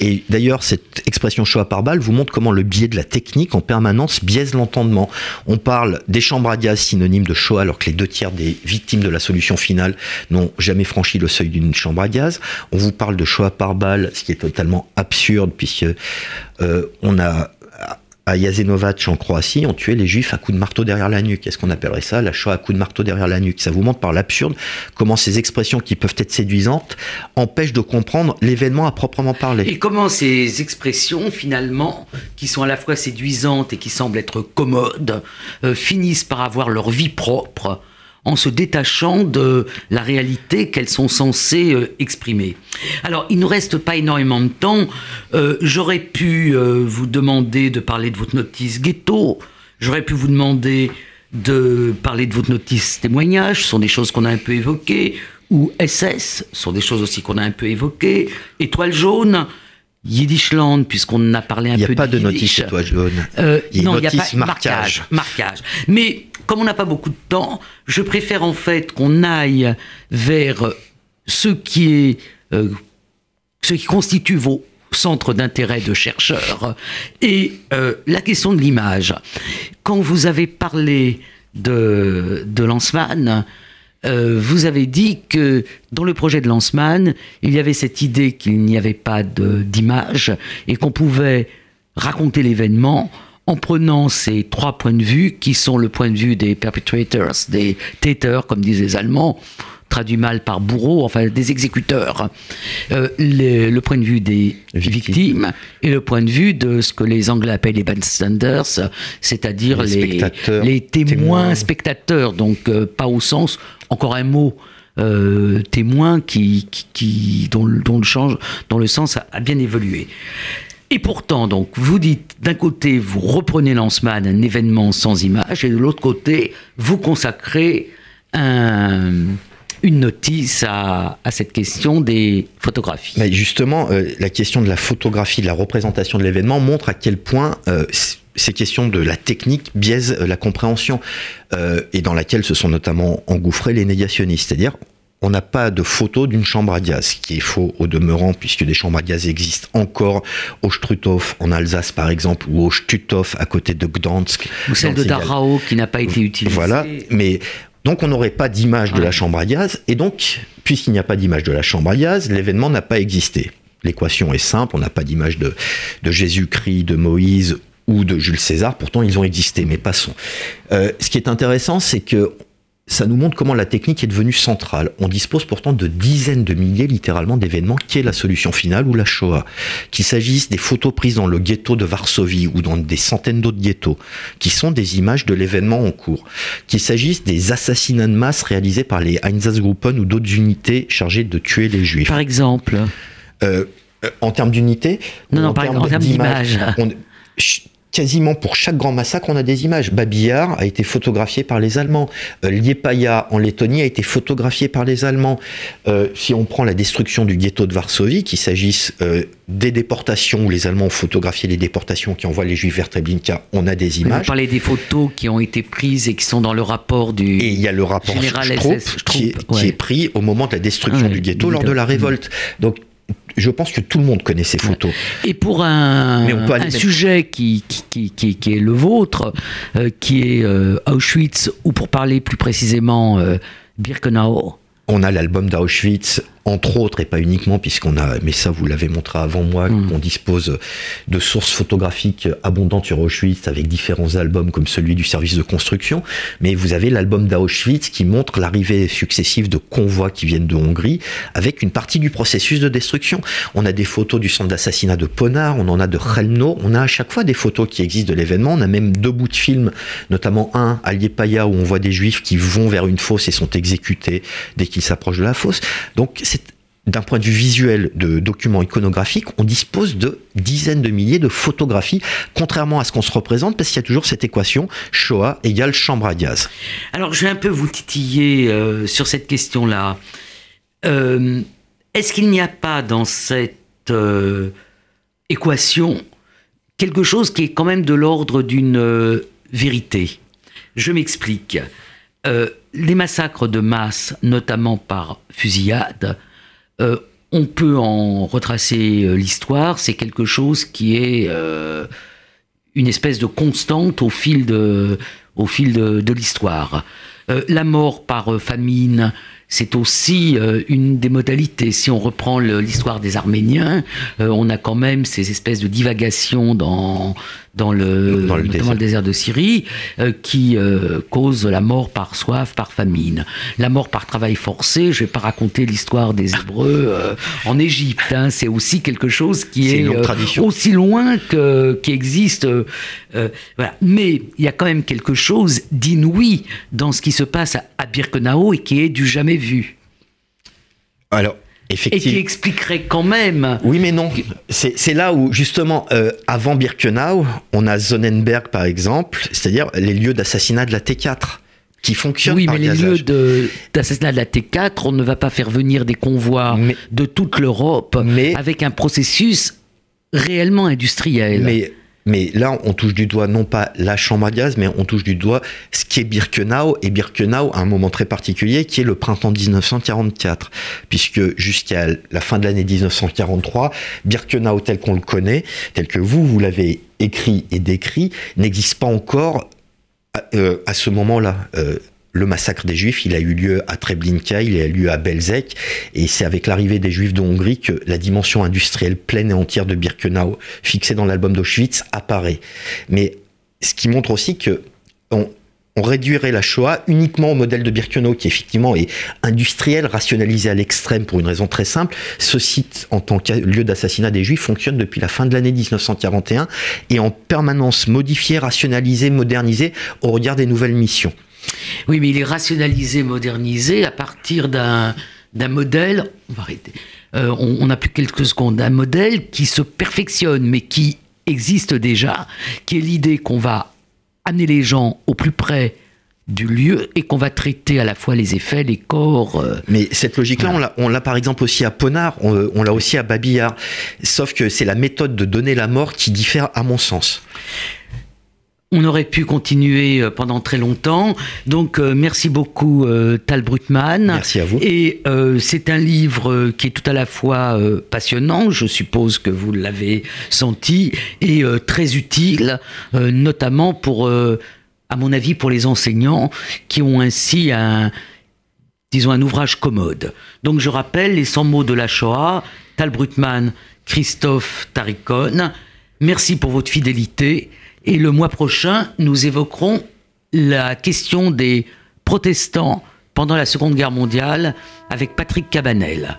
Et d'ailleurs, cette expression Shoah par balle vous montre comment le biais de la technique en permanence biaise l'entendement. On parle des chambres à gaz synonymes de Shoah, alors que les deux tiers des victimes de la solution finale n'ont jamais franchi le seuil d'une chambre à gaz. On vous parle de Shoah par balle, ce qui est totalement absurde, puisque euh, on a à Jasenovac en Croatie, on tuait les juifs à coups de marteau derrière la nuque. Est-ce qu'on appellerait ça la Shoah à coups de marteau derrière la nuque? Ça vous montre par l'absurde comment ces expressions qui peuvent être séduisantes empêchent de comprendre l'événement à proprement parler. Et comment ces expressions, finalement, qui sont à la fois séduisantes et qui semblent être commodes, euh, finissent par avoir leur vie propre en se détachant de la réalité qu'elles sont censées euh, exprimer. Alors, il ne nous reste pas énormément de temps. Euh, J'aurais pu euh, vous demander de parler de votre notice ghetto. J'aurais pu vous demander de parler de votre notice témoignage. Ce sont des choses qu'on a un peu évoquées. Ou SS, ce sont des choses aussi qu'on a un peu évoquées. Étoile jaune. Yiddishland, puisqu'on a parlé un Il n'y peu a pas de notice, toi, jaune. Euh, Il y a non, il n'y a notice pas marquage. marquage. Mais comme on n'a pas beaucoup de temps, je préfère en fait qu'on aille vers ce qui est, euh, ce qui constitue vos centres d'intérêt de chercheurs et euh, la question de l'image. Quand vous avez parlé de, de Lanzmann, euh, vous avez dit que dans le projet de Lanzmann, il y avait cette idée qu'il n'y avait pas d'image et qu'on pouvait raconter l'événement en prenant ces trois points de vue qui sont le point de vue des perpetrators, des Täter, comme disent les Allemands, traduit mal par bourreau, enfin des exécuteurs, Euh, le, le point de vue des Victimes. victimes et le point de vue de ce que les Anglais appellent les bystanders, c'est-à-dire Les les, spectateurs, les témoins, témoins. spectateurs, donc euh, pas au sens, encore un mot euh, témoin qui, qui, qui- dont, le- dont le change, dont le sens a, a bien évolué. Et pourtant, donc, vous dites d'un côté, vous reprenez Lanceman, un événement sans image, et de l'autre côté, vous consacrez un- une notice à, à cette question des photographies. Mais justement, euh, la question de la photographie, de la représentation de l'événement montre à quel point euh, ces questions de la technique biaisent euh, la compréhension euh, et dans laquelle se sont notamment engouffrés les négationnistes. C'est-à-dire, on n'a pas de photo d'une chambre à gaz, ce qui est faux au demeurant, puisque des chambres à gaz existent encore au Struthof en Alsace par exemple, ou au Stuthof à côté de Gdansk. Ou celle de. Darao qui n'a pas été utilisée. Voilà, mais donc on n'aurait pas d'image de la chambre à gaz, et donc, puisqu'il n'y a pas d'image de la chambre à gaz, l'événement n'a pas existé. L'équation est simple, on n'a pas d'image de, de Jésus-Christ, de Moïse ou de Jules César, pourtant ils ont existé, mais passons. Euh, ce qui est intéressant, c'est que ça nous montre comment la technique est devenue centrale. On dispose pourtant de dizaines de milliers, littéralement, d'événements qui est la solution finale ou la Shoah? Qu'il s'agisse des photos prises dans le ghetto de Varsovie ou dans des centaines d'autres ghettos, qui sont des images de l'événement en cours. Qu'il s'agisse des assassinats de masse réalisés par les Einsatzgruppen ou d'autres unités chargées de tuer les juifs. Par exemple, Euh, euh, en termes d'unité Non, non, par- en termes d'image. Quasiment pour chaque grand massacre, on a des images. Babillard a été photographié par les Allemands. Euh, Liepaja en Lettonie a été photographié par les Allemands. Euh, si on prend la destruction du ghetto de Varsovie, qu'il s'agisse euh, des déportations où les Allemands ont photographié les déportations qui envoient les Juifs vers Treblinka, on a des vous images. parlez des photos qui ont été prises et qui sont dans le rapport du. Et il y a le rapport Général Stroop, SS qui, est, qui pris au moment de la destruction du ghetto lors de la révolte. Donc, je pense que tout le monde connaît ces photos. Et pour un, sujet qui, qui, qui, qui- qui est le vôtre, euh, qui est euh, Auschwitz, ou pour parler plus précisément euh, Birkenau, On a l'album d'Auschwitz, entre autres, et pas uniquement, puisqu'on a, mais ça vous l'avez montré avant moi, Mm. qu'on dispose de sources photographiques abondantes sur Auschwitz avec différents albums comme celui du service de construction. Mais vous avez l'album d'Auschwitz qui montre l'arrivée successive de convois qui viennent de Hongrie avec une partie du processus de destruction. On a des photos du centre d'assassinat de Ponar, on en a de Chelmno, on a à chaque fois des photos qui existent de l'événement. On a même deux bouts de films, notamment un à Liepaja où on voit des juifs qui vont vers une fosse et sont exécutés dès qu'ils s'approchent de la fosse. Donc c'est d'un point de vue visuel de documents iconographiques, on dispose de dizaines de milliers de photographies, contrairement à ce qu'on se représente, parce qu'il y a toujours cette équation Shoah égale chambre à gaz. Alors, je vais un peu vous titiller euh, sur cette question-là. Euh, Est-ce qu'il n'y a pas dans cette euh, équation quelque chose qui est quand même de l'ordre d'une vérité? Je m'explique. Les massacres de masse, notamment par fusillade, euh, on peut en retracer euh, l'histoire. C'est quelque chose qui est euh, une espèce de constante au fil de, l'histoire. La mort par famine, c'est aussi une des modalités. Si on reprend l'histoire des Arméniens, on a quand même ces espèces de divagations dans, dans, le, Dans le désert. le désert de Syrie euh, qui euh, causent la mort par soif, par famine. La mort par travail forcé, je vais pas raconter l'histoire des Hébreux euh, en Égypte. hein. c'est aussi quelque chose qui est, aussi loin que qui existe. voilà. Mais il y a quand même quelque chose d'inouï dans ce qui se passe à, à Birkenau et qui est du jamais vu Alors, et qui expliquerait quand même. Oui, mais non. C'est là où, justement, euh, avant Birkenau, on a Sonnenberg, par exemple, c'est-à-dire les lieux d'assassinat de la T4, qui fonctionnent Oui, par mais les lieux de- d'assassinat de, la T4, on ne va pas faire venir des convois Mais- de toute l'Europe Mais- avec un processus réellement industriel. Mais, mais là, on touche du doigt non pas la chambre à gaz, mais on touche du doigt ce qui est Birkenau, et Birkenau à un moment très particulier qui est le printemps 1944, puisque jusqu'à la fin de l'année 1943, Birkenau tel qu'on le connaît, tel que vous, vous l'avez écrit et décrit, n'existe pas encore à, euh, ce moment-là. Euh, le massacre des Juifs, il a eu lieu à Treblinka, il a eu lieu à Belzec, et c'est avec l'arrivée des Juifs de Hongrie que la dimension industrielle pleine et entière de Birkenau, fixée dans l'album d'Auschwitz, apparaît. Mais ce qui montre aussi que on, réduirait la Shoah uniquement au modèle de Birkenau, qui effectivement est industriel, rationalisé à l'extrême pour une raison très simple. Ce site, en tant que lieu d'assassinat des Juifs, fonctionne depuis la fin de l'année 1941 et en permanence modifié, rationalisé, modernisé au regard des nouvelles missions. Oui, mais il est rationalisé, modernisé à partir d'un modèle. On va arrêter. Euh, on, on a plus quelques secondes. Un modèle qui se perfectionne, mais qui existe déjà, qui est l'idée qu'on va amener les gens au plus près du lieu et qu'on va traiter à la fois les effets, les corps. euh, Mais cette logique-là, on l'a- on l'a par exemple aussi à Ponard, on, on l'a aussi à Babillard. Sauf que c'est la méthode de donner la mort qui diffère à mon sens. On aurait pu continuer euh, pendant très longtemps. Donc, euh, merci beaucoup, euh, Tal Brutmann. Merci à vous. Et euh, c'est un livre qui est tout à la fois euh, passionnant, je suppose que vous l'avez senti, et euh, très utile, notamment pour, à mon avis, pour les enseignants qui ont ainsi un, disons, un ouvrage commode. Donc, je rappelle les 100 mots de la Shoah, Tal Brutmann, Christophe Taricone. Merci pour votre fidélité. Et le mois prochain, nous évoquerons la question des protestants pendant la Seconde Guerre mondiale avec Patrick Cabanel.